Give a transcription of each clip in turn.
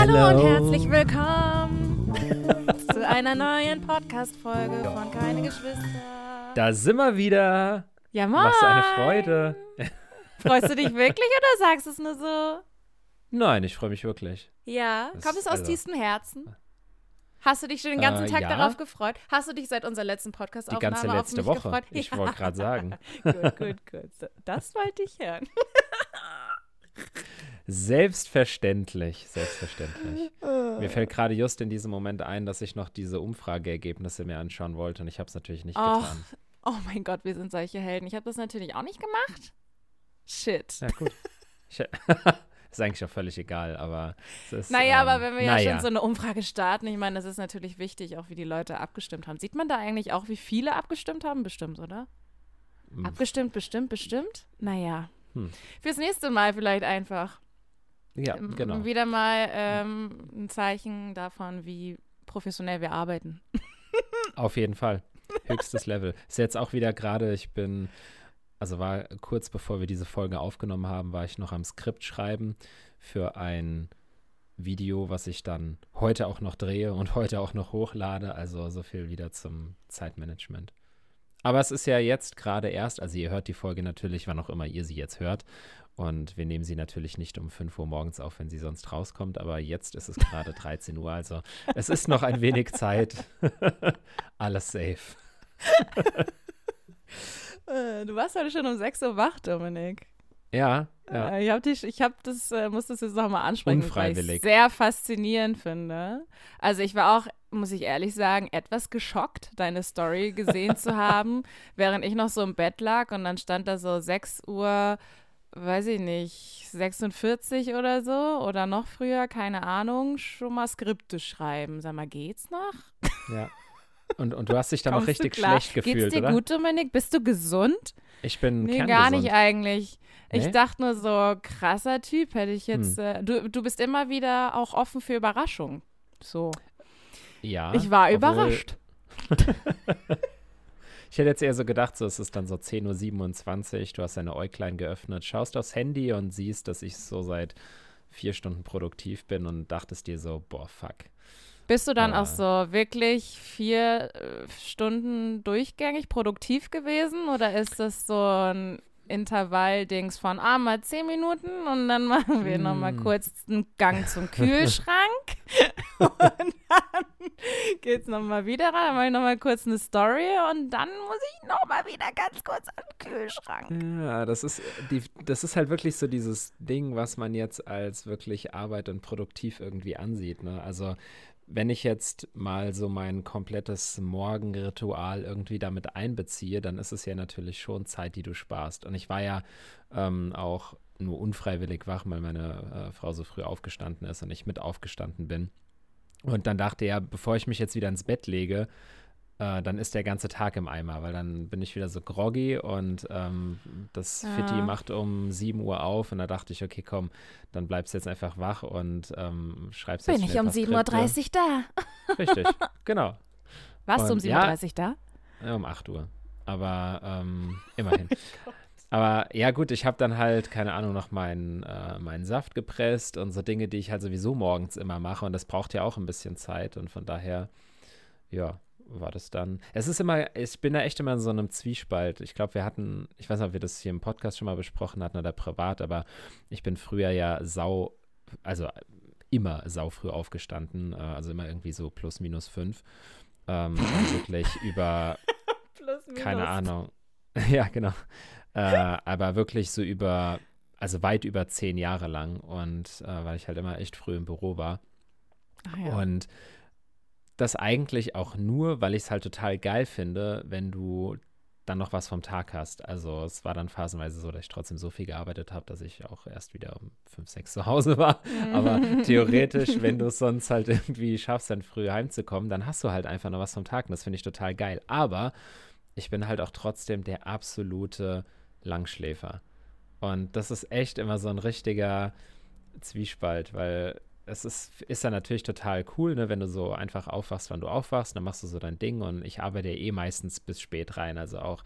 Hallo und herzlich willkommen zu einer neuen Podcast-Folge von Keine Geschwister. Da sind wir wieder. Ja, moin. Was eine Freude. Freust du dich wirklich oder sagst du es nur so? Nein, ich freue mich wirklich. Ja, Das- kommt es aus also- tiefstem Herzen? Hast du dich schon den ganzen Äh, Tag ja. darauf gefreut? Hast du dich seit unserer letzten Die Podcast-Aufnahme ganze auf letzte mich Woche. gefreut? Ich Ja. wollte gerade sagen. Gut, gut, gut. Das wollte ich hören. Selbstverständlich, selbstverständlich. Mir fällt gerade just in diesem Moment ein, dass ich noch diese Umfrageergebnisse mir anschauen wollte und ich habe es natürlich nicht Och. getan. Oh mein Gott, wir sind solche Helden. Ich habe das natürlich auch nicht gemacht. Shit. Ja, gut. Ist eigentlich auch völlig egal, aber es ist. Naja, ähm, aber wenn wir ja naja. schon so eine Umfrage starten, ich meine, das ist natürlich wichtig, auch wie die Leute abgestimmt haben. Sieht man da eigentlich auch, wie viele abgestimmt haben? Bestimmt, oder? Hm. Abgestimmt, bestimmt, bestimmt? Naja. Hm. Fürs nächste Mal vielleicht einfach. Ja, Ähm, genau. Wieder mal ähm, ein Zeichen davon, wie professionell wir arbeiten. Auf jeden Fall. Höchstes Level. Ist jetzt auch wieder gerade, ich bin, also war kurz bevor wir diese Folge aufgenommen haben, war ich noch am Skript schreiben für ein Video, was ich dann heute auch noch drehe und heute auch noch hochlade. Also so viel wieder zum Zeitmanagement. Aber es ist ja jetzt gerade erst, also ihr hört die Folge natürlich, wann auch immer ihr sie jetzt hört. Und wir nehmen sie natürlich nicht um 5 Uhr morgens auf, wenn sie sonst rauskommt. Aber jetzt ist es gerade 13 Uhr. Also es ist noch ein wenig Zeit. Alles safe. Äh, du warst heute schon um 6 Uhr wach, Dominik. Ja, ja. Äh, Ich habe ich hab das, äh, muss das jetzt nochmal ansprechen, weil ich sehr faszinierend finde. Also ich war auch, muss ich ehrlich sagen, etwas geschockt, deine Story gesehen zu haben, während ich noch so im Bett lag und dann stand da so 6 Uhr, weiß ich nicht, 46 oder so oder noch früher, keine Ahnung, schon mal Skripte schreiben. Sag mal, geht's noch? ja. Und, und du hast dich dann du richtig schlecht gefühlt, Geht's dir oder? gut, Dominik? Bist du gesund? Ich bin Nee, kerngesund. gar nicht eigentlich. Ich Nee? dachte nur so, krasser Typ, hätte ich jetzt. Hm. Äh, du, du bist immer wieder auch offen für Überraschungen. So. Ja. ich war überrascht. Ich hätte jetzt eher so gedacht, so es ist dann so 10.27 Uhr, du hast deine Äuglein geöffnet, schaust aufs Handy und siehst, dass ich so seit vier Stunden produktiv bin und dachtest dir so, boah, fuck. Bist du dann Ah. auch so wirklich vier äh, Stunden durchgängig produktiv gewesen? Oder ist das so ein Intervall-Dings von, ah, mal zehn Minuten und dann machen wir noch mal Mm. kurz einen Gang zum Kühlschrank und dann geht's noch mal wieder rein, dann mache ich noch mal kurz eine Story und dann muss ich noch mal wieder ganz kurz an den Kühlschrank. Ja, das ist, die, das ist halt wirklich so dieses Ding, was man jetzt als wirklich Arbeit und produktiv irgendwie ansieht. Ne? Also wenn ich jetzt mal so mein komplettes Morgenritual irgendwie damit einbeziehe, dann ist es ja natürlich schon Zeit, die du sparst. Und ich war ja ähm, auch nur unfreiwillig wach, weil meine äh, Frau so früh aufgestanden ist und ich mit aufgestanden bin. Und dann dachte ja, bevor ich mich jetzt wieder ins Bett lege, äh, dann ist der ganze Tag im Eimer, weil dann bin ich wieder so groggy und ähm, das Ja. Fitti macht um 7 Uhr auf und da dachte ich, okay, komm, dann bleibst du jetzt einfach wach und ähm, schreibst jetzt Bin ich um ein paar 7.30 Uhr da? Richtig, genau. Warst du um Und ja- 7.30 Uhr da? Ja, um 8 Uhr. Aber ähm, immerhin. Aber ja, gut, ich habe dann halt, keine Ahnung, noch meinen, äh, meinen Saft gepresst und so Dinge, die ich halt sowieso morgens immer mache. Und das braucht ja auch ein bisschen Zeit. Und von daher, ja, war das dann. Es ist immer, ich bin da echt immer in so einem Zwiespalt. Ich glaube, wir hatten, ich weiß nicht, ob wir das hier im Podcast schon mal besprochen hatten oder privat, aber ich bin früher ja sau, also immer sau früh aufgestanden. Äh, also immer irgendwie so plus minus fünf. Ähm, wirklich über Plus, minus. keine Ahnung. ja, genau. Äh, aber wirklich so über, also weit über zehn Jahre lang und äh, weil ich halt immer echt früh im Büro war. Ach ja. Und das eigentlich auch nur, weil ich es halt total geil finde, wenn du dann noch was vom Tag hast. Also es war dann phasenweise so, dass ich trotzdem so viel gearbeitet habe, dass ich auch erst wieder um fünf, sechs zu Hause war. Aber theoretisch, wenn du es sonst halt irgendwie schaffst, dann früh heimzukommen, dann hast du halt einfach noch was vom Tag. Und das finde ich total geil. Aber ich bin halt auch trotzdem der absolute Langschläfer. Und das ist echt immer so ein richtiger Zwiespalt, weil es ist, ist ja natürlich total cool, ne, wenn du so einfach aufwachst, wann du aufwachst, dann machst du so dein Ding und ich arbeite ja eh meistens bis spät rein. Also auch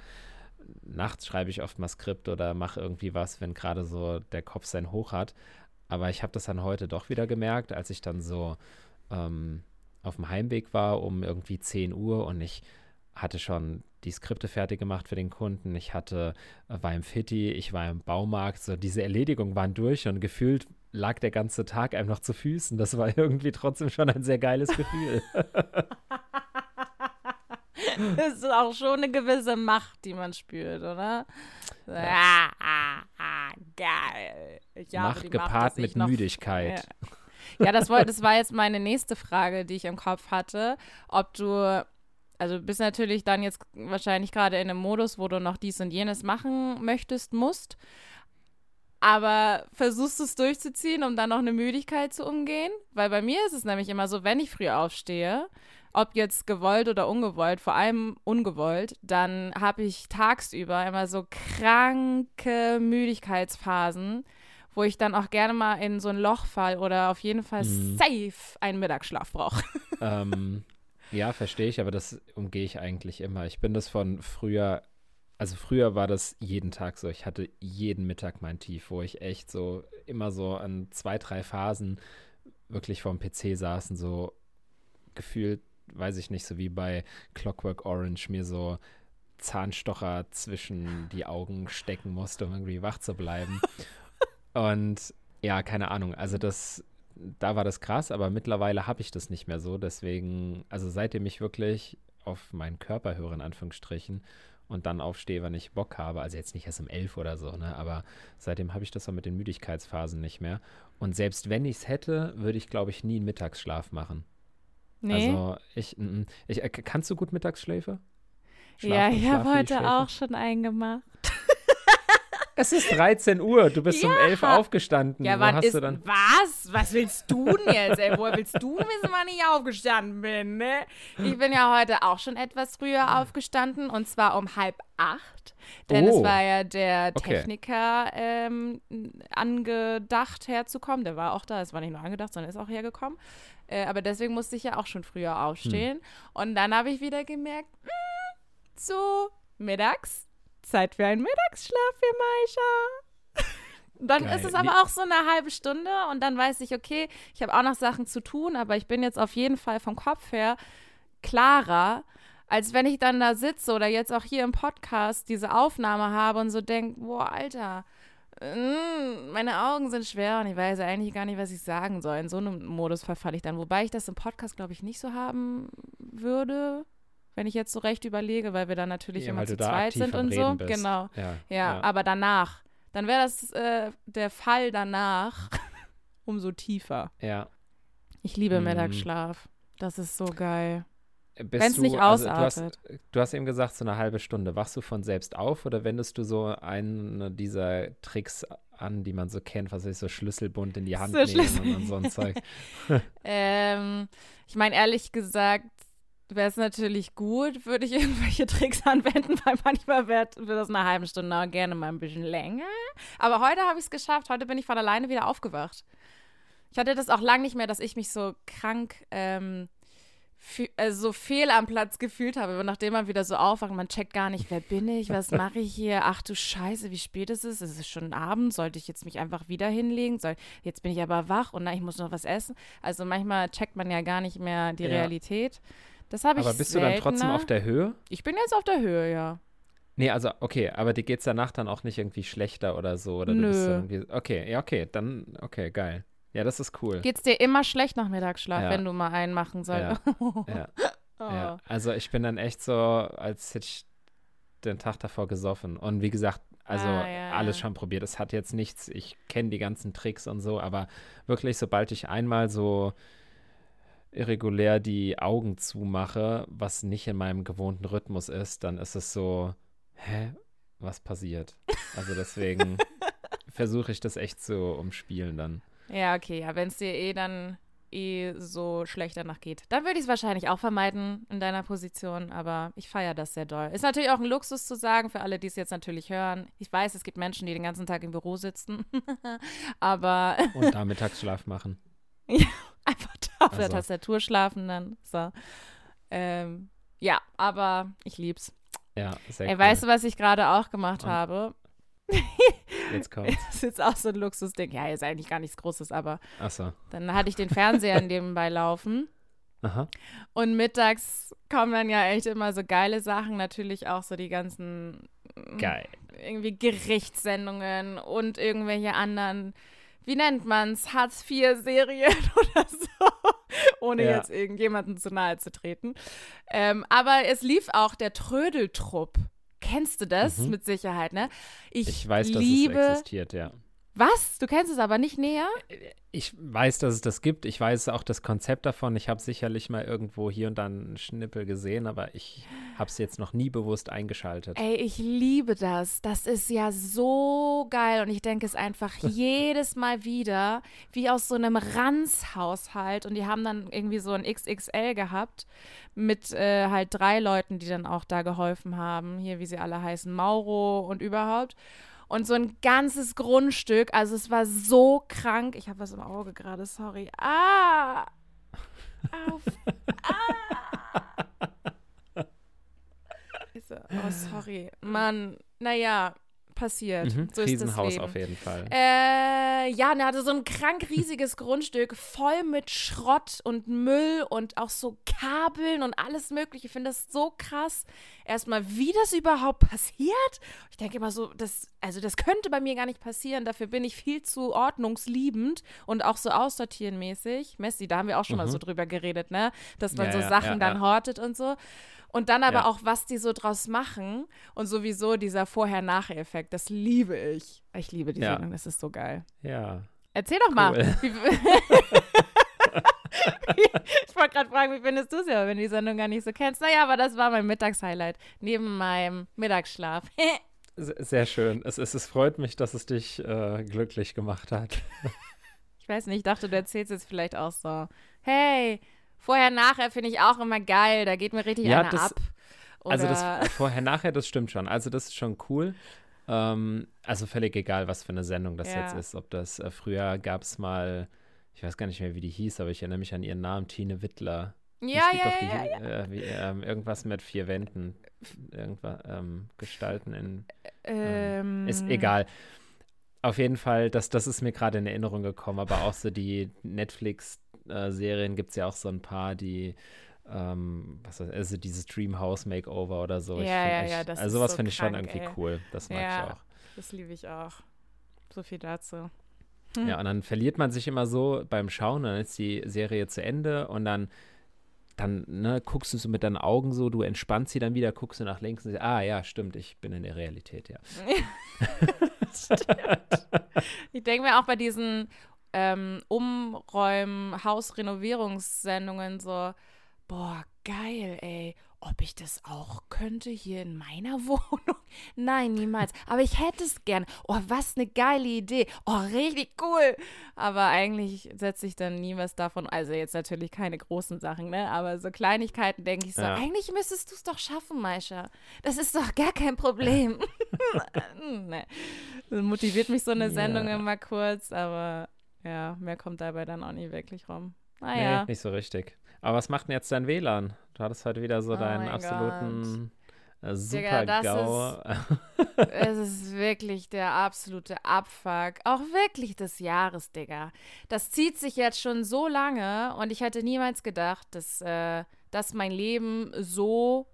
nachts schreibe ich oft mal Skript oder mache irgendwie was, wenn gerade so der Kopf sein Hoch hat. Aber ich habe das dann heute doch wieder gemerkt, als ich dann so ähm, auf dem Heimweg war um irgendwie 10 Uhr und ich hatte schon die Skripte fertig gemacht für den Kunden. Ich hatte, äh, war im Fitti, ich war im Baumarkt. So diese Erledigungen waren durch und gefühlt lag der ganze Tag einem noch zu Füßen. Das war irgendwie trotzdem schon ein sehr geiles Gefühl. das ist auch schon eine gewisse Macht, die man spürt, oder? Ja. Ah, ah, geil. Macht gepaart Macht, mit Müdigkeit. Ja, ja das, war, das war jetzt meine nächste Frage, die ich im Kopf hatte. Ob du also du bist natürlich dann jetzt wahrscheinlich gerade in einem Modus, wo du noch dies und jenes machen möchtest, musst. Aber versuchst du es durchzuziehen, um dann noch eine Müdigkeit zu umgehen? Weil bei mir ist es nämlich immer so, wenn ich früh aufstehe, ob jetzt gewollt oder ungewollt, vor allem ungewollt, dann habe ich tagsüber immer so kranke Müdigkeitsphasen, wo ich dann auch gerne mal in so ein Loch fall oder auf jeden Fall mhm. safe einen Mittagsschlaf brauche. Ähm, ja, verstehe ich, aber das umgehe ich eigentlich immer. Ich bin das von früher, also früher war das jeden Tag so. Ich hatte jeden Mittag mein Tief, wo ich echt so immer so an zwei, drei Phasen wirklich vorm PC saßen, so gefühlt weiß ich nicht, so wie bei Clockwork Orange mir so Zahnstocher zwischen die Augen stecken musste, um irgendwie wach zu bleiben. Und ja, keine Ahnung. Also das, da war das krass, aber mittlerweile habe ich das nicht mehr so. Deswegen, also seitdem ich wirklich auf meinen Körper höre, in Anführungsstrichen, und dann aufstehe, wenn ich Bock habe, also jetzt nicht erst um elf oder so, ne, aber seitdem habe ich das auch mit den Müdigkeitsphasen nicht mehr. Und selbst wenn ich es hätte, würde ich, glaube ich, nie einen Mittagsschlaf machen. Nee. Also ich, ich, äh, kannst du gut Mittagsschläfe? Schlafen, ja, ich habe heute auch schon einen gemacht. Es ist 13 Uhr, du bist ja. um 11 aufgestanden. Ja, wann ist, Was? Was willst du denn jetzt, ey? Woher willst du wissen, wann ich aufgestanden bin, ne? Ich bin ja heute auch schon etwas früher aufgestanden und zwar um halb acht. Denn oh. es war ja der Techniker okay. ähm, angedacht herzukommen. Der war auch da, es war nicht nur angedacht, sondern ist auch hergekommen. Äh, aber deswegen musste ich ja auch schon früher aufstehen. Hm. Und dann habe ich wieder gemerkt, mh, hm, so mittags, Zeit für einen Mittagsschlaf für Maisha. dann Geil. ist es aber auch so eine halbe Stunde und dann weiß ich, okay, ich habe auch noch Sachen zu tun, aber ich bin jetzt auf jeden Fall vom Kopf her klarer, als wenn ich dann da sitze oder jetzt auch hier im Podcast diese Aufnahme habe und so denke, boah, Alter, Mm, meine Augen sind schwer und ich weiß eigentlich gar nicht, was ich sagen soll. In so einem Modus verfalle ich dann. Wobei ich das im Podcast, glaube ich, nicht so haben würde, wenn ich jetzt so recht überlege, weil wir dann natürlich ja, immer zu zweit sind und so. Bist. Genau. Ja, ja, ja, aber danach. Dann wäre das äh, der Fall danach umso tiefer. Ja. Ich liebe mm. Mittagsschlaf. Das ist so geil. Wenn es nicht ausartet. Also du, hast, du hast eben gesagt, so eine halbe Stunde. Wachst du von selbst auf oder wendest du so einen dieser Tricks an, die man so kennt, was ich so Schlüsselbund in die Hand so nehmen und so ein Zeug? ähm, ich meine, ehrlich gesagt, wäre es natürlich gut, würde ich irgendwelche Tricks anwenden, weil manchmal wird, wird das eine halbe Stunde auch gerne mal ein bisschen länger. Aber heute habe ich es geschafft. Heute bin ich von alleine wieder aufgewacht. Ich hatte das auch lange nicht mehr, dass ich mich so krank ähm, also so fehl am Platz gefühlt habe, aber nachdem man wieder so aufwacht, man checkt gar nicht, wer bin ich, was mache ich hier, ach du Scheiße, wie spät ist es, es ist schon Abend, sollte ich jetzt mich einfach wieder hinlegen, Soll, jetzt bin ich aber wach und na, ich muss noch was essen. Also manchmal checkt man ja gar nicht mehr die ja. Realität. Das habe ich Aber bist seltener. du dann trotzdem auf der Höhe? Ich bin jetzt auf der Höhe, ja. Nee, also okay, aber dir geht es danach dann auch nicht irgendwie schlechter oder so? Oder Nö. okay, ja, okay, dann, okay, geil. Ja, das ist cool. Geht's dir immer schlecht nach Mittagsschlaf, ja. wenn du mal einen machen sollst? Ja. ja. oh. ja. Also ich bin dann echt so, als hätte ich den Tag davor gesoffen. Und wie gesagt, also ah, ja, alles schon probiert. Es hat jetzt nichts, ich kenne die ganzen Tricks und so, aber wirklich, sobald ich einmal so irregulär die Augen zumache, was nicht in meinem gewohnten Rhythmus ist, dann ist es so, hä, was passiert? Also deswegen versuche ich das echt zu umspielen dann. Ja, okay, ja, wenn es dir eh dann eh so schlecht danach geht. Dann würde ich es wahrscheinlich auch vermeiden in deiner Position, aber ich feiere das sehr doll. Ist natürlich auch ein Luxus zu sagen, für alle, die es jetzt natürlich hören. Ich weiß, es gibt Menschen, die den ganzen Tag im Büro sitzen, aber. Und da Mittagsschlaf machen. ja, auf also. der Tastatur schlafen dann. So. Ähm, ja, aber ich lieb's. Ja, sehr Ey, cool. Weißt du, was ich gerade auch gemacht Und? habe? Jetzt kommt's. Das ist jetzt auch so ein Luxusding. Ja, ist eigentlich gar nichts Großes, aber Ach so. dann hatte ich den Fernseher nebenbei laufen. Aha. Und mittags kommen dann ja echt immer so geile Sachen, natürlich auch so die ganzen mm, Geil. irgendwie Gerichtssendungen und irgendwelche anderen, wie nennt man's, Hartz-IV-Serien oder so, ohne Ja. jetzt irgendjemandem zu nahe zu treten. Ähm, aber es lief auch der Trödeltrupp. Kennst du das? Mhm. Mit Sicherheit, ne? Ich, Ich weiß, dass liebe. es existiert, ja. Was? Du kennst es aber nicht näher? Ich weiß, dass es das gibt. Ich weiß auch das Konzept davon. Ich habe sicherlich mal irgendwo hier und da einen Schnippel gesehen, aber ich habe es jetzt noch nie bewusst eingeschaltet. Ey, ich liebe das. Das ist ja so geil. Und ich denke es einfach jedes Mal wieder, wie aus so einem Ranzhaushalt. Und die haben dann irgendwie so ein XXL gehabt mit äh, halt drei Leuten, die dann auch da geholfen haben. Hier, wie sie alle heißen, Mauro und überhaupt. Und so ein ganzes Grundstück. Also es war so krank. Ich habe was im Auge gerade, sorry. Ah! Auf. Ah! Oh, sorry. Mann, naja, passiert. Mhm. So Riesenhaus auf jeden Fall. Äh, ja, und er hatte so ein krank riesiges Grundstück voll mit Schrott und Müll und auch so Kabeln und alles Mögliche. Ich finde das so krass. Erstmal, wie das überhaupt passiert. Ich denke immer so, das, also das könnte bei mir gar nicht passieren. Dafür bin ich viel zu ordnungsliebend und auch so aussortierenmäßig. Messi, da haben wir auch schon mal Mhm. so drüber geredet, ne? Dass man Ja, so Sachen ja, dann ja. hortet und so. Und dann aber Ja. auch, was die so draus machen und sowieso dieser Vorher-Nachher-Effekt, das liebe ich. Ich liebe die Ja. Sendung, das ist so geil. Ja. Erzähl doch mal. Cool. Wie, ich wollte gerade fragen, wie findest du es ja, wenn du die Sendung gar nicht so kennst? Naja, aber das war mein Mittagshighlight, neben meinem Mittagsschlaf. Se- Sehr schön. Es, es, es freut mich, dass es dich äh, glücklich gemacht hat. ich weiß nicht, ich dachte, du erzählst jetzt vielleicht auch so, hey, vorher, nachher finde ich auch immer geil, da geht mir richtig Ja, einer das- ab. Oder, Also das vorher, nachher, das stimmt schon. Also das ist schon cool. Ähm, also völlig egal, was für eine Sendung das Ja. jetzt ist. Ob das äh, früher gab es mal, ich weiß gar nicht mehr, wie die hieß, aber ich erinnere mich an ihren Namen, Tine Wittler. Ja, ja, die, ja, ja. Äh, wie, ähm, irgendwas mit vier Wänden. Irgendwas, ähm, Gestalten in. Ähm, Ist egal. Auf jeden Fall, das, das ist mir gerade in Erinnerung gekommen, aber auch so die Netflix-Serien gibt es ja auch so ein paar, die, ähm, was weiß, also dieses Dreamhouse Makeover oder so. Ja, ja, echt, ja, das also sowas so finde ich schon irgendwie ey. cool. Das mag Ja. ich auch. Das liebe ich auch. So viel dazu. Hm. Ja, und dann verliert man sich immer so beim Schauen, dann ist die Serie zu Ende und dann, dann ne, guckst du so mit deinen Augen so, du entspannst sie dann wieder, guckst du nach links und siehst, ah ja, stimmt, ich bin in der Realität, ja. Ich denke mir auch bei diesen ähm, Umräumen, Hausrenovierungssendungen so, boah, geil, ey. Ob ich das auch könnte hier in meiner Wohnung? Nein, niemals. Aber ich hätte es gern. Oh, was eine geile Idee. Oh, richtig cool. Aber eigentlich setze ich dann nie was davon. Also jetzt natürlich keine großen Sachen, ne? Aber so Kleinigkeiten denke ich so, Ja. eigentlich müsstest du es doch schaffen, Maisha. Das ist doch gar kein Problem. nee. Das motiviert mich so eine Ja. Sendung immer kurz, aber ja, mehr kommt dabei dann auch nie wirklich rum. Nee, Naja. nicht so richtig. Aber was macht denn jetzt dein WLAN? Du hattest heute wieder so Oh deinen absoluten äh, Digga, das Super-GAU. es ist wirklich der absolute Abfuck. Auch wirklich des Jahres, Digga. Das zieht sich jetzt schon so lange und ich hätte niemals gedacht, dass äh, das mein Leben so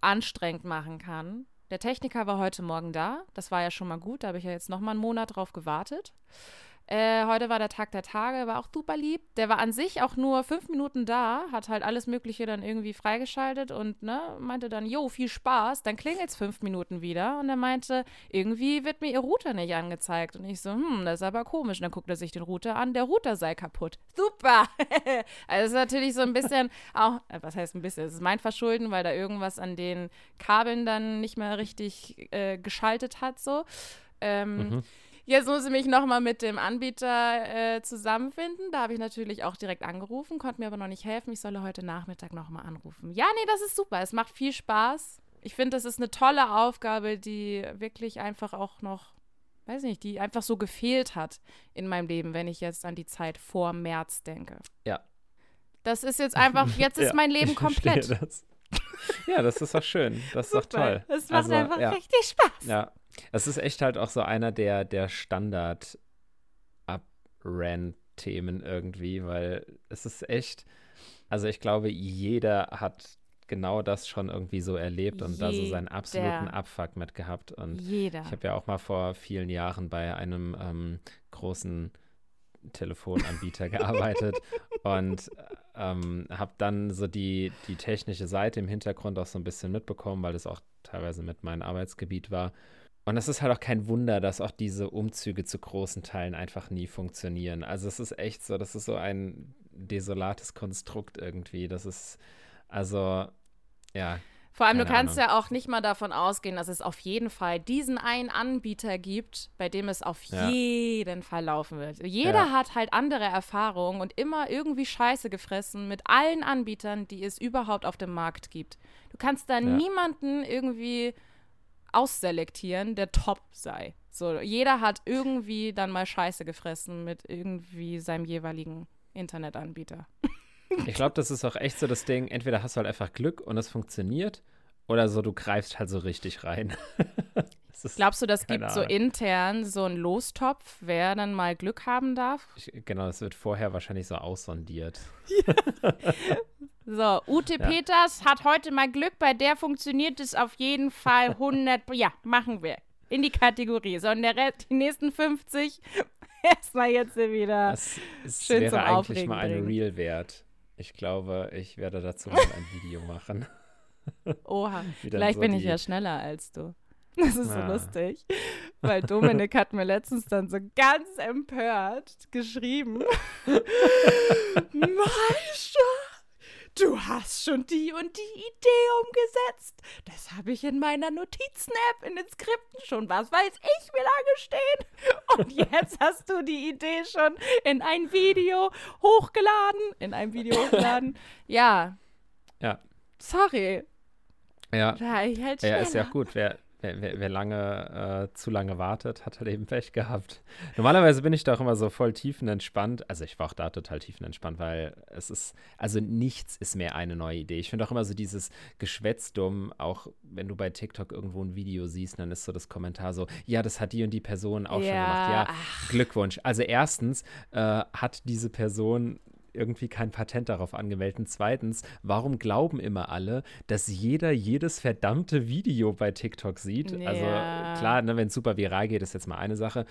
anstrengend machen kann. Der Techniker war heute Morgen da. Das war ja schon mal gut. Da habe ich ja jetzt noch mal einen Monat drauf gewartet. Äh, heute war der Tag der Tage, war auch super lieb. Der war an sich auch nur fünf Minuten da, hat halt alles Mögliche dann irgendwie freigeschaltet und ne, meinte dann, jo, viel Spaß. Dann klingelt's fünf Minuten wieder und er meinte, irgendwie wird mir ihr Router nicht angezeigt. Und ich so, hm, das ist aber komisch. Und dann guckt er sich den Router an, der Router sei kaputt. Super! also es ist natürlich so ein bisschen auch, äh, was heißt ein bisschen, es ist mein Verschulden, weil da irgendwas an den Kabeln dann nicht mehr richtig äh, geschaltet hat, so. Ähm, Mhm. Jetzt muss ich mich nochmal mit dem Anbieter äh, zusammenfinden. Da habe ich natürlich auch direkt angerufen, konnte mir aber noch nicht helfen. Ich solle heute Nachmittag nochmal anrufen. Ja, nee, das ist super. Es macht viel Spaß. Ich finde, das ist eine tolle Aufgabe, die wirklich einfach auch noch, weiß nicht, die einfach so gefehlt hat in meinem Leben, wenn ich jetzt an die Zeit vor März denke. Ja. Das ist jetzt einfach, jetzt ist Ja, mein Leben komplett. Das. Ja, das ist doch schön. Das ist doch toll. Das macht Also, einfach ja. richtig Spaß. Ja, Es ist echt halt auch so einer der, der standard Rant-Themen irgendwie, weil es ist echt, also ich glaube, jeder hat genau das schon irgendwie so erlebt und da so seinen absoluten Abfuck mit gehabt. Und jeder. ich habe ja auch mal vor vielen Jahren bei einem ähm, großen Telefonanbieter gearbeitet und ähm, habe dann so die, die technische Seite im Hintergrund auch so ein bisschen mitbekommen, weil das auch teilweise mit meinem Arbeitsgebiet war. Und es ist halt auch kein Wunder, dass auch diese Umzüge zu großen Teilen einfach nie funktionieren. Also es ist echt so, das ist so ein desolates Konstrukt irgendwie. Das ist, also, ja. Vor allem, du kannst Ahnung. ja auch nicht mal davon ausgehen, dass es auf jeden Fall diesen einen Anbieter gibt, bei dem es auf ja. jeden Fall laufen wird. Jeder ja. hat halt andere Erfahrungen und immer irgendwie Scheiße gefressen mit allen Anbietern, die es überhaupt auf dem Markt gibt. Du kannst da ja. niemanden irgendwie ausselektieren, der top sei. So, jeder hat irgendwie dann mal Scheiße gefressen mit irgendwie seinem jeweiligen Internetanbieter. Ich glaube, das ist auch echt so das Ding, entweder hast du halt einfach Glück und es funktioniert oder so, du greifst halt so richtig rein. Glaubst du, das gibt Ahnung. so intern so einen Lostopf, wer dann mal Glück haben darf? Ich, genau, das wird vorher wahrscheinlich so aussondiert. Ja. So, Ute ja. Peters hat heute mal Glück, bei der funktioniert es auf jeden Fall 100. ja, machen wir. In die Kategorie. So, und der Rest, die nächsten 50 erstmal jetzt wieder das, es schön wäre zum eigentlich Aufregen mal ein Real wert. Ich glaube, ich werde dazu mal ein Video machen. Oha, vielleicht so bin ich ja schneller als du. Das ist ah. so lustig, weil Dominik hat mir letztens dann so ganz empört geschrieben. Maisha, du hast schon die und die Idee umgesetzt. Das habe ich in meiner Notizen-App in den Skripten schon, was weiß ich, wie lange stehen. Und jetzt hast du die Idee schon in ein Video hochgeladen. In ein Video hochgeladen. Ja. Ja. Sorry. Ja. Halt ja, ist ja gut. Wer, wer, wer, wer lange, äh, zu lange wartet, hat halt eben Pech gehabt. Normalerweise bin ich da auch immer so voll tiefenentspannt. Also ich war auch da total tiefenentspannt, weil es ist, also nichts ist mehr eine neue Idee. Ich finde auch immer so dieses Geschwätz dumm, auch wenn du bei TikTok irgendwo ein Video siehst, dann ist so das Kommentar so, ja, das hat die und die Person auch ja, schon gemacht. Ja, ach. Glückwunsch. Also erstens äh, hat diese Person irgendwie kein Patent darauf angemeldet. Und zweitens, warum glauben immer alle, dass jeder jedes verdammte Video bei TikTok sieht? Ja. Also klar, ne, wenn es super viral geht, ist jetzt mal eine Sache.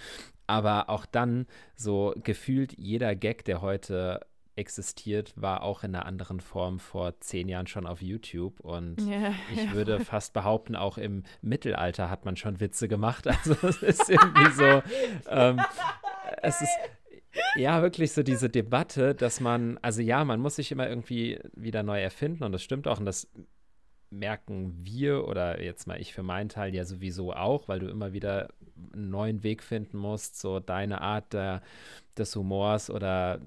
Aber auch dann so gefühlt jeder Gag, der heute existiert, war auch in einer anderen Form vor zehn Jahren schon auf YouTube. Und ja, ich ja. würde fast behaupten, auch im Mittelalter hat man schon Witze gemacht. Also es ist irgendwie so, ähm, es ist, ja, wirklich so diese Debatte, dass man, also ja, man muss sich immer irgendwie wieder neu erfinden und das stimmt auch und das merken wir oder jetzt mal ich für meinen Teil ja sowieso auch, weil du immer wieder einen neuen Weg finden musst, so deine Art der, des Humors oder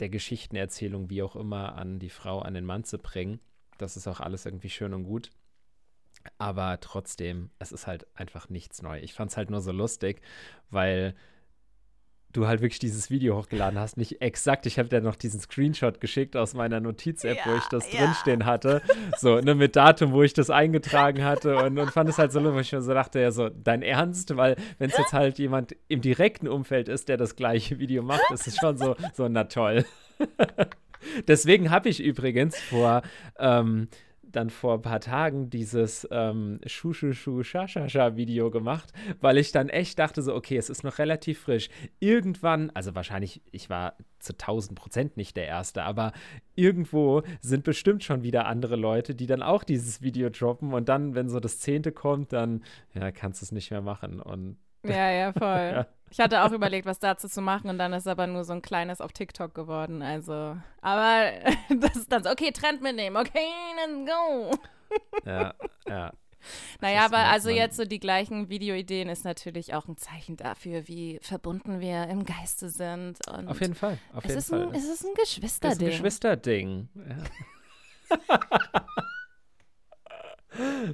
der Geschichtenerzählung, wie auch immer, an die Frau, an den Mann zu bringen. Das ist auch alles irgendwie schön und gut. Aber trotzdem, es ist halt einfach nichts neu. Ich fand es halt nur so lustig, weil du halt wirklich dieses Video hochgeladen hast. Nicht exakt, ich habe dir noch diesen Screenshot geschickt aus meiner Notiz-App, ja, wo ich das ja. drinstehen hatte. So, ne, mit Datum, wo ich das eingetragen hatte und, und fand es halt so lustig, ich mir so dachte, ja, so, dein Ernst? Weil, wenn es jetzt halt jemand im direkten Umfeld ist, der das gleiche Video macht, ist es schon so, so, na toll. Deswegen habe ich übrigens vor, ähm, dann vor ein paar Tagen dieses ähm, Schu-Schu-Schu Scha-Scha-Scha-Video gemacht, weil ich dann echt dachte so, okay, es ist noch relativ frisch. Irgendwann, also wahrscheinlich, ich war zu 1000 Prozent nicht der Erste, aber irgendwo sind bestimmt schon wieder andere Leute, die dann auch dieses Video droppen und dann, wenn so das Zehnte kommt, dann, ja, kannst du es nicht mehr machen und ja, ja, voll. ja. Ich hatte auch überlegt, was dazu zu machen und dann ist aber nur so ein kleines auf TikTok geworden. Also, aber das ist dann so, okay, Trend mitnehmen, okay, let's go. ja, ja. Naja, aber also jetzt so die gleichen Videoideen ist natürlich auch ein Zeichen dafür, wie verbunden wir im Geiste sind. Und auf jeden Fall. Auf es, jeden ist Fall. Ein, es ist ein Geschwisterding. Es ist ein Geschwisterding. Ja.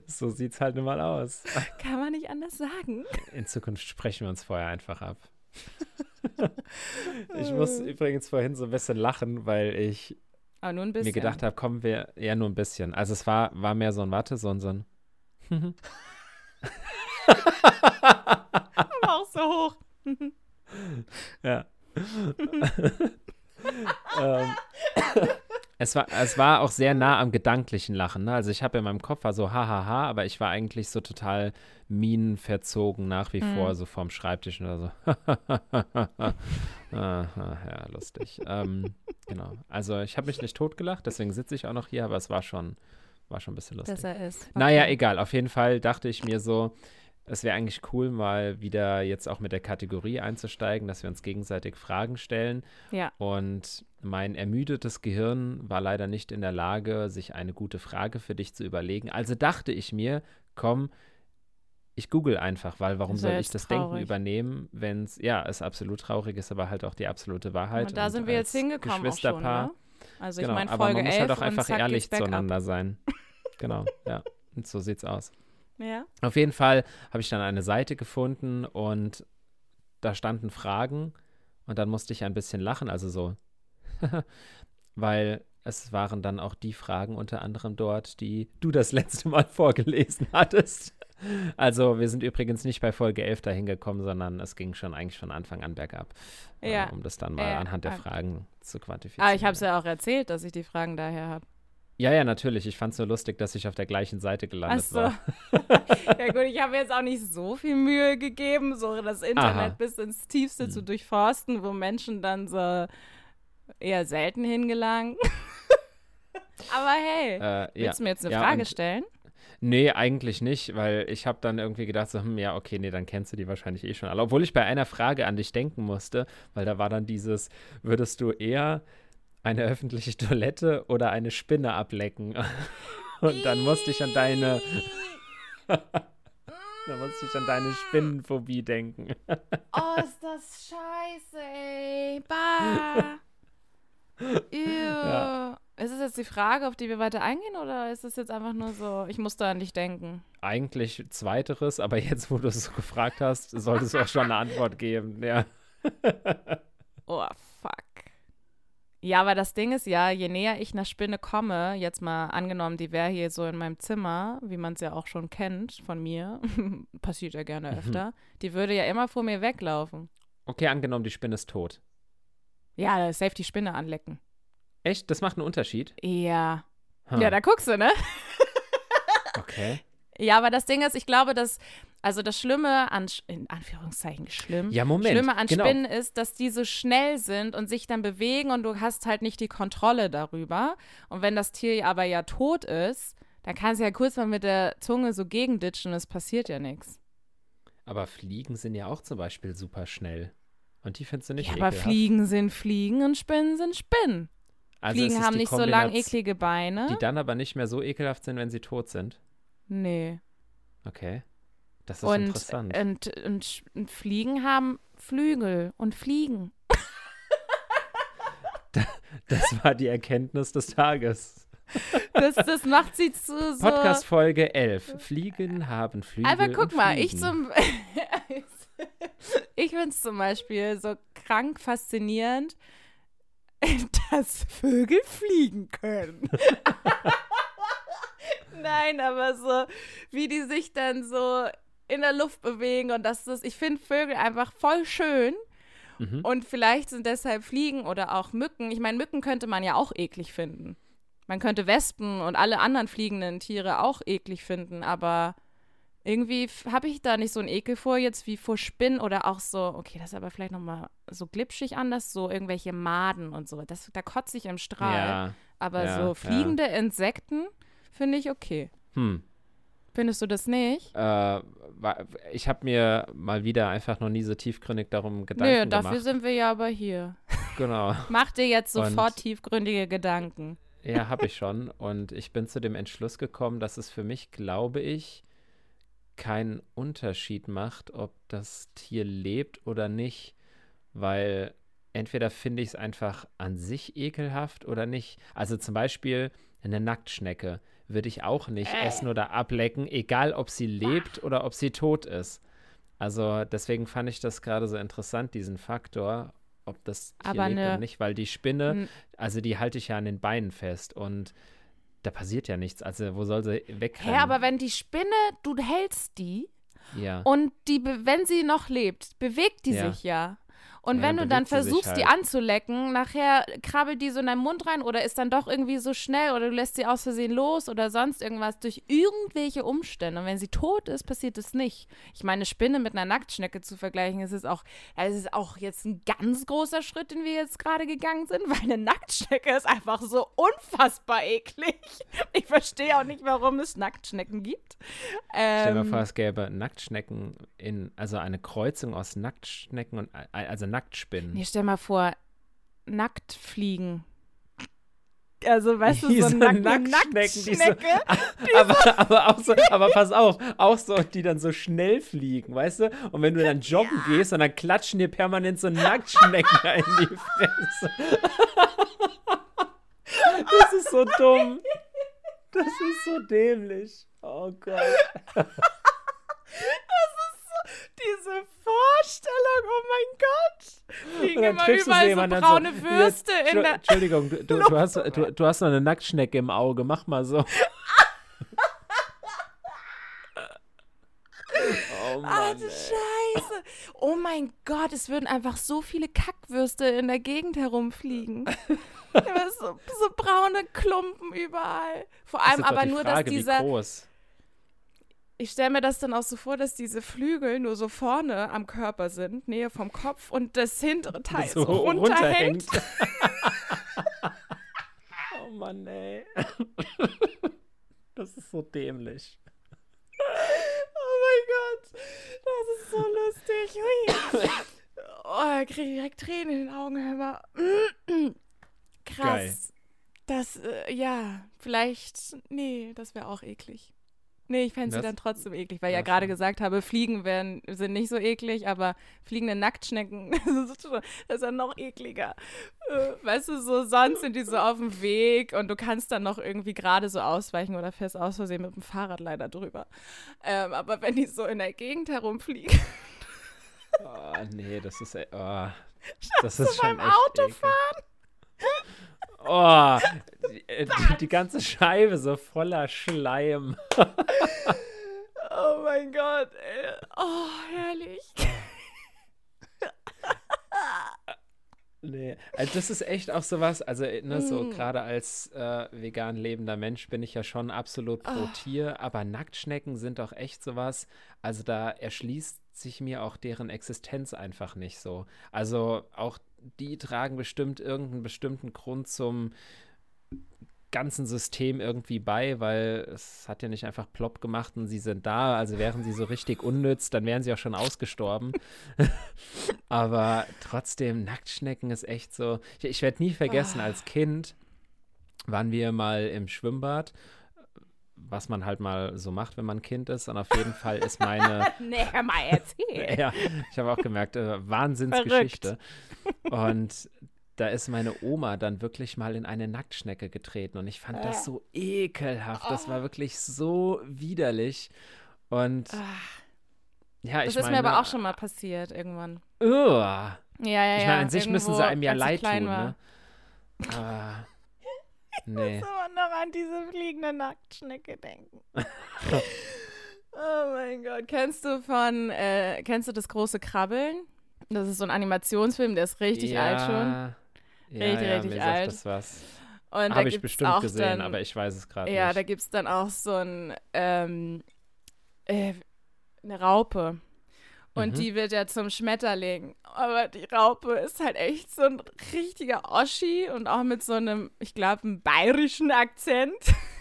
so sieht's halt nun mal aus. Kann man nicht anders sagen. In Zukunft sprechen wir uns vorher einfach ab. ich muss übrigens vorhin so ein bisschen lachen, weil ich mir gedacht habe, kommen wir, ja nur ein bisschen. Also es war, war mehr so ein Warte, so ein, so ein Aber auch so hoch. ja. ähm, es, war, es war auch sehr nah am gedanklichen Lachen. Ne? Also ich habe in meinem Kopf war so hahaha, aber ich war eigentlich so total minenverzogen nach wie Mhm. vor, so vorm Schreibtisch oder so. Aha, ja, lustig. ähm, genau. Also ich habe mich nicht totgelacht, deswegen sitze ich auch noch hier, aber es war schon, war schon ein bisschen lustig. Dass er ist. Naja, Okay. egal. Auf jeden Fall dachte ich mir so, es wäre eigentlich cool, mal wieder jetzt auch mit der Kategorie einzusteigen, dass wir uns gegenseitig Fragen stellen. Ja. Und mein ermüdetes Gehirn war leider nicht in der Lage, sich eine gute Frage für dich zu überlegen. Also dachte ich mir, komm, ich google einfach, weil warum soll ich das Denken traurig. übernehmen, wenn es, ja, es absolut traurig ist, aber halt auch die absolute Wahrheit. Und da Und sind wir jetzt hingekommen auch schon, Geschwisterpaar, ne? Also ich genau, meine aber Folge man muss 11 halt auch und einfach ehrlich zueinander sein. genau, ja. Und so sieht's aus. Ja. Auf jeden Fall habe ich dann eine Seite gefunden und da standen Fragen und dann musste ich ein bisschen lachen, also so, weil es waren dann auch die Fragen unter anderem dort, die du das letzte Mal vorgelesen hattest. Also wir sind übrigens nicht bei Folge 11 dahin gekommen, sondern es ging schon eigentlich von Anfang an bergab, Ja. äh, um das dann mal Ja, anhand der. Fragen zu quantifizieren. Ah, ich habe es ja auch erzählt, dass ich die Fragen daher habe. Ja, ja, natürlich. Ich fand es so lustig, dass ich auf der gleichen Seite Ach gelandet so. war. ja gut, ich habe jetzt auch nicht so viel Mühe gegeben, so das Internet Aha. bis ins Tiefste zu Hm. durchforsten, wo Menschen dann so eher selten hingelangen. Aber hey, Äh, ja. willst du mir jetzt eine Ja, Frage stellen? Nee, eigentlich nicht, weil ich habe dann irgendwie gedacht, so, hm, ja, okay, nee, dann kennst du die wahrscheinlich eh schon alle. Obwohl ich bei einer Frage an dich denken musste, weil da war dann dieses, würdest du eher eine öffentliche Toilette oder eine Spinne ablecken? Und dann musste ich an deine, dann musste ich an deine Spinnenphobie denken. Oh, ist das scheiße, ey. Bah. Ja. Ist es jetzt die Frage, auf die wir weiter eingehen, oder ist es jetzt einfach nur so, ich musste an dich denken? Eigentlich zweiteres, aber jetzt, wo du es so gefragt hast, sollte es auch schon eine Antwort geben. Ja. Oh. Ja, aber das Ding ist ja, je näher ich einer Spinne komme, jetzt mal angenommen, die wäre hier so in meinem Zimmer, wie man es ja auch schon kennt von mir, passiert ja gerne Mhm. öfter, die würde ja immer vor mir weglaufen. Okay, angenommen, die Spinne ist tot. Ja, safe die Spinne anlecken. Echt? Das macht einen Unterschied? Ja. Hm. Ja, da guckst du, ne? Okay. Ja, aber das Ding ist, ich glaube, dass, also das Schlimme an, in Anführungszeichen schlimm, Ja, Moment. Schlimme an genau. Spinnen ist, dass die so schnell sind und sich dann bewegen und du hast halt nicht die Kontrolle darüber. Und wenn das Tier aber ja tot ist, dann kannst du ja kurz mal mit der Zunge so gegenditschen und es passiert ja nichts. Aber Fliegen sind ja auch zum Beispiel super schnell. Und die findest du nicht Ja, aber ekelhaft. Fliegen sind Fliegen und Spinnen sind Spinnen. Also Fliegen haben nicht so lang eklige Beine. Die dann aber nicht mehr so ekelhaft sind, wenn sie tot sind. Nee. Okay. Das ist Und, interessant. und, und, Sch- und Fliegen haben Flügel und fliegen. das war die Erkenntnis des Tages. Das, das macht sie zu so. Podcast Folge 11. Fliegen haben Flügel Aber guck und mal, ich zum. ich finde es zum Beispiel so krank faszinierend, dass Vögel fliegen können. Nein, aber so, wie die sich dann so in der Luft bewegen und das ist, ich finde Vögel einfach voll schön Mhm. und vielleicht sind deshalb Fliegen oder auch Mücken. Ich meine, Mücken könnte man ja auch eklig finden. Man könnte Wespen und alle anderen fliegenden Tiere auch eklig finden, aber irgendwie habe ich da nicht so einen Ekel vor, jetzt wie vor Spinnen oder auch so, okay, das ist aber vielleicht nochmal so glitschig anders, so irgendwelche Maden und so. Das, da kotze ich im Strahl. Ja. aber ja, so ja. fliegende Insekten finde ich okay. Hm. Findest du das nicht? Äh, ich habe mir mal wieder einfach noch nie so tiefgründig darum Gedanken Nö, dafür gemacht. sind wir ja aber hier. Genau. Mach dir jetzt Und- sofort tiefgründige Gedanken. Ja, habe ich schon. Und ich bin zu dem Entschluss gekommen, dass es für mich, glaube ich, keinen Unterschied macht, ob das Tier lebt oder nicht, weil entweder finde ich es einfach an sich ekelhaft oder nicht. Also zum Beispiel eine Nacktschnecke würde ich auch nicht Äh. essen oder ablecken, egal ob sie lebt oder ob sie tot ist. Also deswegen fand ich das gerade so interessant, diesen Faktor, ob das Tier Aber lebt ne- oder nicht, weil die Spinne, N- also die halte ich ja an den Beinen fest und da passiert ja nichts. Also wo soll sie wegrennen? Hä, aber wenn die Spinne, du hältst die Ja. Und die, wenn sie noch lebt, bewegt die Ja. sich ja. Und Ja, wenn du dann versuchst, die halt. anzulecken, nachher krabbelt die so in deinen Mund rein oder ist dann doch irgendwie so schnell oder du lässt sie aus Versehen los oder sonst irgendwas durch irgendwelche Umstände. Und wenn sie tot ist, passiert es nicht. Ich meine, Spinne mit einer Nacktschnecke zu vergleichen, ist es auch, es ist auch jetzt ein ganz großer Schritt, den wir jetzt gerade gegangen sind, weil eine Nacktschnecke ist einfach so unfassbar eklig. Ich verstehe auch nicht, warum es Nacktschnecken gibt. Stell dir mal Ähm, vor, es gäbe Nacktschnecken in, also eine Kreuzung aus Nacktschnecken und äh, also Nacktspinnen. Nee, stell mal vor, nackt fliegen. Also, weißt du, so Diese eine Nack Nacktschnecken, die so- aber, aber auch so, aber pass auf, auch so, die dann so schnell fliegen, weißt du? Und wenn du dann joggen gehst und dann klatschen dir permanent so Nacktschnecken in die Fresse. Das ist so dumm. Das ist so dämlich. Oh Gott. Diese Vorstellung, oh mein Gott. Fliegen immer überall so braune so, Würste "Ja, in der. Entschuldigung, du, du, du, hast, du, du hast noch eine Nacktschnecke im Auge, mach mal so. Oh Ah, Mann, ey. Scheiße. Oh mein Gott, es würden einfach so viele Kackwürste in der Gegend herumfliegen. So, so braune Klumpen überall. Vor allem aber nur, Frage, dass wie dieser. groß. Ich stelle mir das dann auch so vor, dass diese Flügel nur so vorne am Körper sind, Nähe vom Kopf und das hintere Teil so, runterhängt. oh Mann, ey. Das ist so dämlich. Oh mein Gott, das ist so lustig. Hui. Oh, ich kriege direkt Tränen in den Augen. Hör mal. Krass. Geil. Das, äh, ja, vielleicht, nee, das wäre auch eklig. Nee, ich fände sie dann trotzdem eklig, weil ich ja gerade gesagt habe, Fliegen werden, sind nicht so eklig, aber fliegende Nacktschnecken, das ist, schon, das ist dann noch ekliger. Äh, weißt du, so sonst sind die so auf dem Weg und du kannst dann noch irgendwie gerade so ausweichen oder fährst aus Versehen mit dem Fahrrad leider drüber. Ähm, aber wenn die so in der Gegend herumfliegen, Oh, nee, das ist. ey, Oh, das ist schon beim echt Autofahren? eklig. Oh, die, äh, die, die ganze Scheibe so voller Schleim. oh mein Gott, ey. oh, herrlich. Nee, also das ist echt auch sowas, also äh, ne, so Mm. gerade als äh, vegan lebender Mensch bin ich ja schon absolut pro Ah. Tier, aber Nacktschnecken sind doch echt sowas, also da erschließt sich mir auch deren Existenz einfach nicht so. Also auch die tragen bestimmt irgendeinen bestimmten Grund zum ganzen System irgendwie bei, weil es hat ja nicht einfach plopp gemacht und sie sind da, also wären sie so richtig unnütz, dann wären sie auch schon ausgestorben. Aber trotzdem, Nacktschnecken ist echt so. Ich, ich werde nie vergessen, Ah. als Kind waren wir mal im Schwimmbad, was man halt mal so macht, wenn man Kind ist. Und auf jeden Fall ist meine, Nee, mal, erzähl. ja, ich habe auch gemerkt, äh, Wahnsinnsgeschichte. Und da ist meine Oma dann wirklich mal in eine Nacktschnecke getreten und ich fand Äh. das so ekelhaft. Das Oh. war wirklich so widerlich. Und Ah, ja, Das ich ist meine, mir aber auch schon mal passiert irgendwann. Uah. Ja, ja, ja. Ich meine, an sich müssen sie einem ja ich leid tun, war. ne? Aber, nee. immer noch an diese fliegende Nacktschnecke denken. oh mein Gott. Kennst du von, äh, kennst du das große Krabbeln? Das ist so ein Animationsfilm, der ist richtig ja, alt schon. Ja, Richtig, ja, richtig mir alt. sagt das was. Und da Habe ich bestimmt gesehen, dann, aber ich weiß es gerade Ja, da nicht. gibt es dann auch so ein, ähm, äh, eine Raupe. Und Mhm. die wird ja zum Schmetterling. Aber die Raupe ist halt echt so ein richtiger Oschi und auch mit so einem, ich glaube, einem bayerischen Akzent.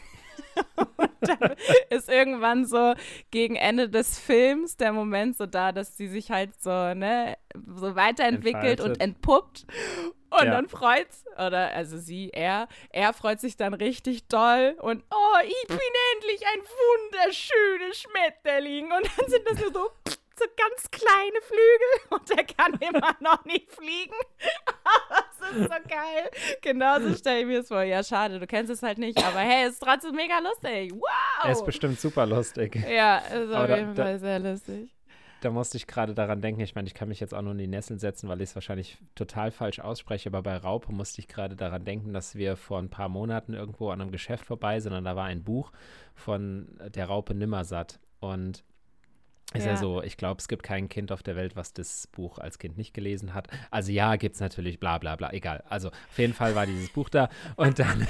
und dann ist irgendwann so gegen Ende des Films der Moment so da, dass sie sich halt so, ne, so weiterentwickelt und Entfaltet. entpuppt. Und Ja. dann freut's, oder also sie, er, er freut sich dann richtig doll und oh, ich bin endlich ein wunderschönes Schmetterling. Und dann sind das nur so, so ganz kleine Flügel und er kann immer noch nicht fliegen. das ist so geil. Genauso stelle ich mir es vor. Ja, schade, du kennst es halt nicht, aber hey, ist trotzdem mega lustig. Wow! Er ist bestimmt super lustig. ja, ist auf Aber da- jeden da- Fall sehr lustig. Da musste ich gerade daran denken. Ich meine, ich kann mich jetzt auch nur in die Nesseln setzen, weil ich es wahrscheinlich total falsch ausspreche. Aber bei Raupe musste ich gerade daran denken, dass wir vor ein paar Monaten irgendwo an einem Geschäft vorbei sind und da war ein Buch von der Raupe Nimmersatt. Und Ist ja, Ja. so, ich glaube, es gibt kein Kind auf der Welt, was das Buch als Kind nicht gelesen hat. Also ja, gibt es natürlich, bla bla bla, egal. Also auf jeden Fall war dieses Buch da und dann,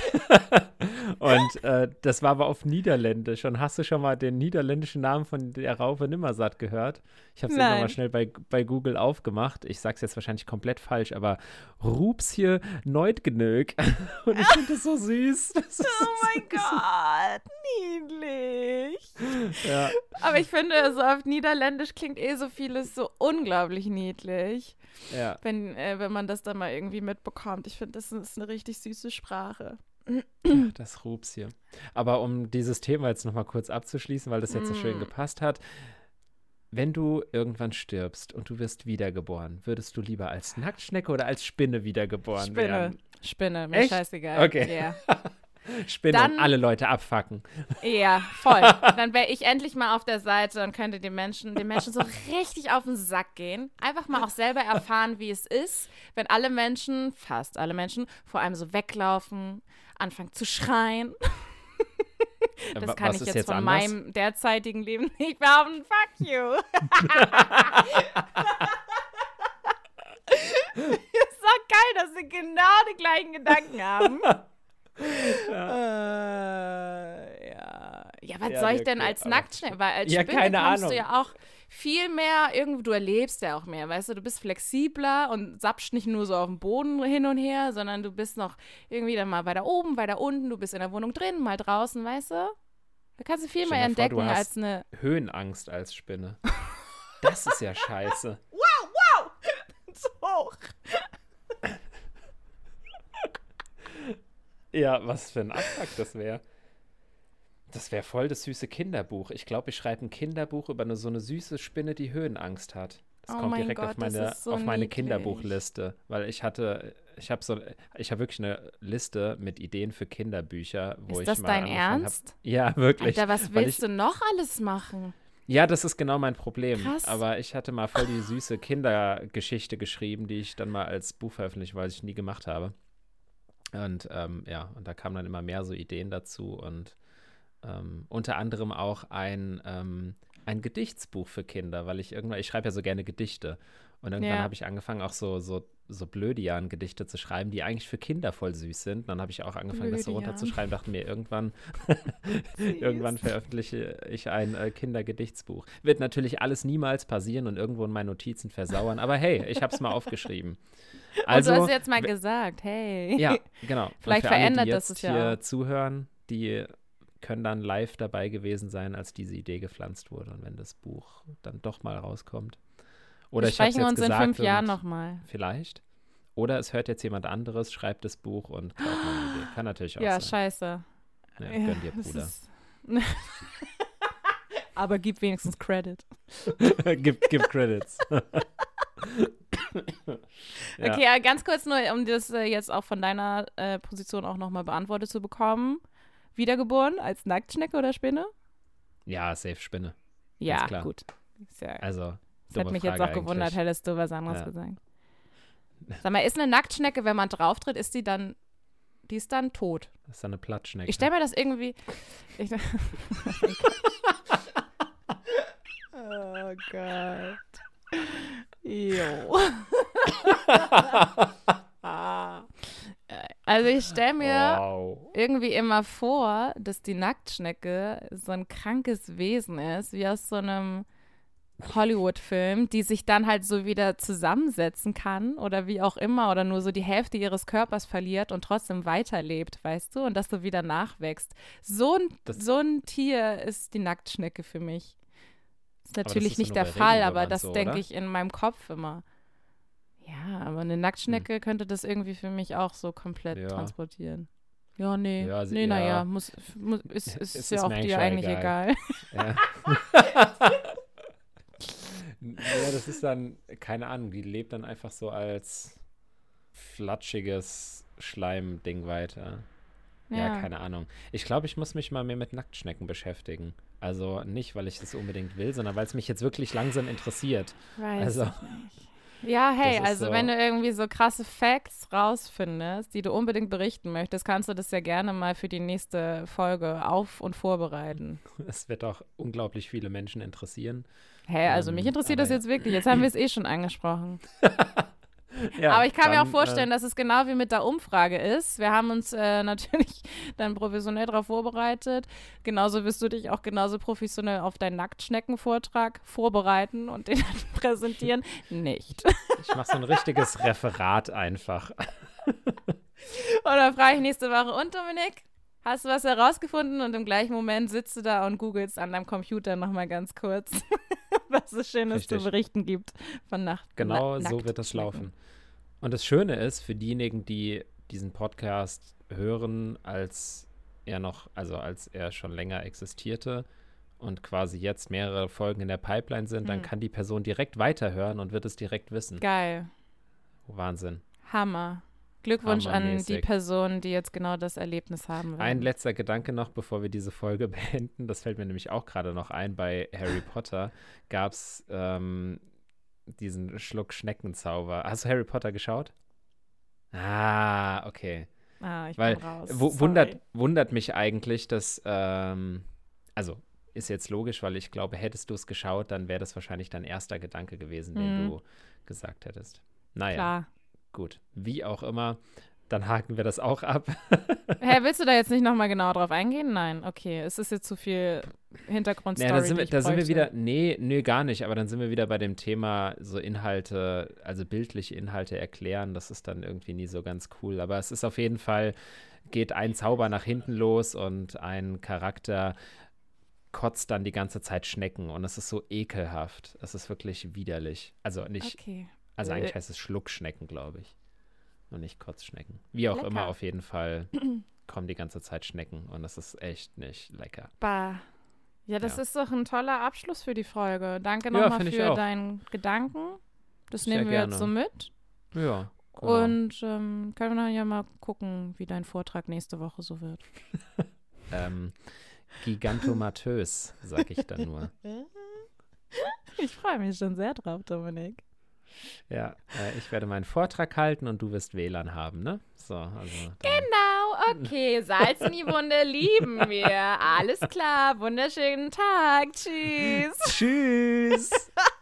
und äh, das war aber auf Niederländisch. Und hast du schon mal den niederländischen Namen von der Raupe Nimmersatt gehört? Ich habe es Nein. mal schnell bei, bei Google aufgemacht. Ich sag's jetzt wahrscheinlich komplett falsch, aber Rupsje Neutgenög. Und ich finde das so süß. Das Oh mein Gott, niedlich. ja. Aber ich finde, so auf Niederländisch klingt eh so vieles so unglaublich niedlich, ja. wenn, äh, wenn man das dann mal irgendwie mitbekommt. Ich finde, das ist eine richtig süße Sprache. Das Rups hier. Aber um dieses Thema jetzt nochmal kurz abzuschließen, weil das jetzt so schön Mm. gepasst hat. Wenn du irgendwann stirbst und du wirst wiedergeboren, würdest du lieber als Nacktschnecke oder als Spinne wiedergeboren Spinne. werden? Spinne, mir Echt? scheißegal. Okay. Ja. Spinne Dann- und alle Leute abfacken. Ja, voll. Dann wäre ich endlich mal auf der Seite und könnte den Menschen, den Menschen so richtig auf den Sack gehen. Einfach mal auch selber erfahren, wie es ist, wenn alle Menschen, fast alle Menschen, vor allem so weglaufen, anfangen zu schreien. Äh, Das kann was ich jetzt, jetzt von anders? meinem derzeitigen Leben nicht behaupten. Fuck you. ist doch geil, dass wir genau die gleichen Gedanken haben. Äh, ja. ja, was Ja, soll ich denn okay, als Nacktschnecke? Weil als Ja, Spinne keine Ahnung. du ja auch viel mehr, irgendwie, du erlebst ja auch mehr, weißt du, du bist flexibler und sapscht nicht nur so auf dem Boden hin und her, sondern du bist noch irgendwie dann mal weiter oben, weiter unten, du bist in der Wohnung drin, mal draußen, weißt du? Da kannst du viel Stell mehr vor, entdecken hast- als eine. Höhenangst als Spinne. Das ist ja scheiße. Zu hoch. Ja, was für ein Abfuck das wäre. Das wäre voll das süße Kinderbuch. Ich glaube, ich schreibe ein Kinderbuch über eine, so eine süße Spinne, die Höhenangst hat. Das Oh kommt direkt auf Gott, das meine, so auf meine niedlich. Kinderbuchliste, weil ich hatte, ich habe so, ich habe wirklich eine Liste mit Ideen für Kinderbücher, wo Ist ich das mal dein Ernst? Hab. Ja, wirklich. Alter, was willst ich, du noch alles machen? Ja, das ist genau mein Problem. Krass. Aber ich hatte mal voll die süße Kindergeschichte geschrieben, die ich dann mal als Buch veröffentlicht, weil ich nie gemacht habe. Und ähm, ja, und da kamen dann immer mehr so Ideen dazu und ähm, unter anderem auch ein, ähm, ein Gedichtsbuch für Kinder, weil ich irgendwann, ich schreibe ja so gerne Gedichte. Und irgendwann Ja. habe ich angefangen, auch so, so, so Blödian-Gedichte zu schreiben, die eigentlich für Kinder voll süß sind. Dann habe ich auch angefangen, das so Blödian. runterzuschreiben, dachte mir, irgendwann, irgendwann veröffentliche ich ein äh, Kindergedichtsbuch. Wird natürlich alles niemals passieren und irgendwo in meinen Notizen versauern, aber hey, ich habe es mal aufgeschrieben. Also, und du hast jetzt mal gesagt, hey. ja, genau. Und Vielleicht für alle, verändert die das jetzt es ja hier auch. zuhören, die können dann live dabei gewesen sein, als diese Idee gepflanzt wurde und wenn das Buch dann doch mal rauskommt. Oder Wir ich sprechen jetzt uns in fünf Jahren nochmal. Vielleicht. Oder es hört jetzt jemand anderes, schreibt das Buch und Idee. Kann natürlich auch Ja, sein. scheiße. Ja, Ja, gönn dir, Bruder. Aber gib wenigstens Credit. gib, gib Credits. ja. Okay, ganz kurz nur, um das äh, jetzt auch von deiner äh, Position auch nochmal beantwortet zu bekommen. Wiedergeboren als Nacktschnecke oder Spinne? ja, safe Spinne. Ja, klar. gut. Ja, Also, das hat mich jetzt auch gewundert, eigentlich. hättest du was anderes Ja. gesagt. Sag mal, ist eine Nacktschnecke, wenn man drauftritt, ist die dann, die ist dann tot? Das ist eine Plattschnecke. Ich stelle mir das irgendwie. Ich, oh Gott. Jo. also ich stelle mir wow. irgendwie immer vor, dass die Nacktschnecke so ein krankes Wesen ist, wie aus so einem Hollywood-Film, die sich dann halt so wieder zusammensetzen kann oder wie auch immer oder nur so die Hälfte ihres Körpers verliert und trotzdem weiterlebt, weißt du, und das so wieder nachwächst. So ein, Das- so ein Tier ist die Nacktschnecke für mich. Ist natürlich ist nicht der Fall, aber Regenwürmern das so, denke ich in meinem Kopf immer. Ja, aber eine Nacktschnecke könnte das irgendwie für mich auch so komplett Ja. transportieren. Ja, nee. Ja, sie- nee, naja, ja. muss, muss, ist, ist, Es ja ist auch dir eigentlich eigentlich egal. egal. Ja. ja, das ist dann, keine Ahnung, die lebt dann einfach so als flatschiges Schleimding weiter. Ja. keine Ahnung. Ich glaube, ich muss mich mal mehr mit Nacktschnecken beschäftigen. Also nicht, weil ich das unbedingt will, sondern weil es mich jetzt wirklich langsam interessiert. Weiß Also-. Ja, hey, also so- wenn du irgendwie so krasse Facts rausfindest, die du unbedingt berichten möchtest, kannst du das ja gerne mal für die nächste Folge auf- und vorbereiten. Es wird auch unglaublich viele Menschen interessieren. Hä, also mich Ähm, interessiert das jetzt wirklich. Jetzt haben wir es eh schon angesprochen. Ja, Aber ich kann mir auch dann, vorstellen, äh, dass es genau wie mit der Umfrage ist. Wir haben uns äh, natürlich dann professionell darauf vorbereitet. Genauso wirst du dich auch genauso professionell auf deinen Nacktschneckenvortrag vorbereiten und den dann präsentieren. Nicht. ich mache so ein richtiges Referat einfach. Oder frage ich nächste Woche, und Dominik, hast du was herausgefunden? Und im gleichen Moment sitzt du da und googelst an deinem Computer nochmal ganz kurz, was es Schönes zu Richtig. berichten gibt von Nacht. Genau Na so wird das laufen. Und das Schöne ist, für diejenigen, die diesen Podcast hören, als er noch, also als er schon länger existierte und quasi jetzt mehrere Folgen in der Pipeline sind, dann Mhm. kann die Person direkt weiterhören und wird es direkt wissen. Geil. Wahnsinn. Hammer. Glückwunsch an die. Personen, die jetzt genau das Erlebnis haben werden. Ein letzter Gedanke noch, bevor wir diese Folge beenden. Das fällt mir nämlich auch gerade noch ein. Bei Harry Potter gab es ähm, diesen Schluck-Schneckenzauber. Hast du Harry Potter geschaut? Ah, okay. ah, ich Weil bin raus. Wundert, wundert mich eigentlich, dass, ähm, also ist jetzt logisch, weil ich glaube, hättest du es geschaut, dann wäre das wahrscheinlich dein erster Gedanke gewesen, den Mhm. du gesagt hättest. Naja, Klar. Gut. Wie auch immer, dann haken wir das auch ab. Hä, willst du da jetzt nicht nochmal genau drauf eingehen? Nein, okay. Es ist jetzt zu viel Hintergrundstory, Ja, da sind, wir, da sind wir wieder, nee, nee, gar nicht, aber dann sind wir wieder bei dem Thema so Inhalte, also bildliche Inhalte erklären, das ist dann irgendwie nie so ganz cool, aber es ist auf jeden Fall, geht ein Zauber nach hinten los und ein Charakter kotzt dann die ganze Zeit Schnecken und es ist so ekelhaft, es ist wirklich widerlich, also nicht, Okay. Also Äh. eigentlich heißt es Schluckschnecken, glaube ich, und nicht Kotzschnecken, wie auch immer, Lecker. auf jeden Fall kommen die ganze Zeit Schnecken und das ist echt nicht lecker. Bah. Ja, das Ja. ist doch ein toller Abschluss für die Folge. Danke Ja, nochmal ich für deinen Gedanken. Das Sehr nehmen wir gerne. jetzt so mit. Ja. genau. Und ähm, können wir dann ja mal gucken, wie dein Vortrag nächste Woche so wird. ähm, gigantomatös, sag ich dann nur. Ich freue mich schon sehr drauf, Dominik. Ja, äh, ich werde meinen Vortrag halten und du wirst WLAN haben, ne? So, also. Genau, okay. Salz in die Wunde lieben wir. Alles klar. Wunderschönen Tag. Tschüss. Tschüss!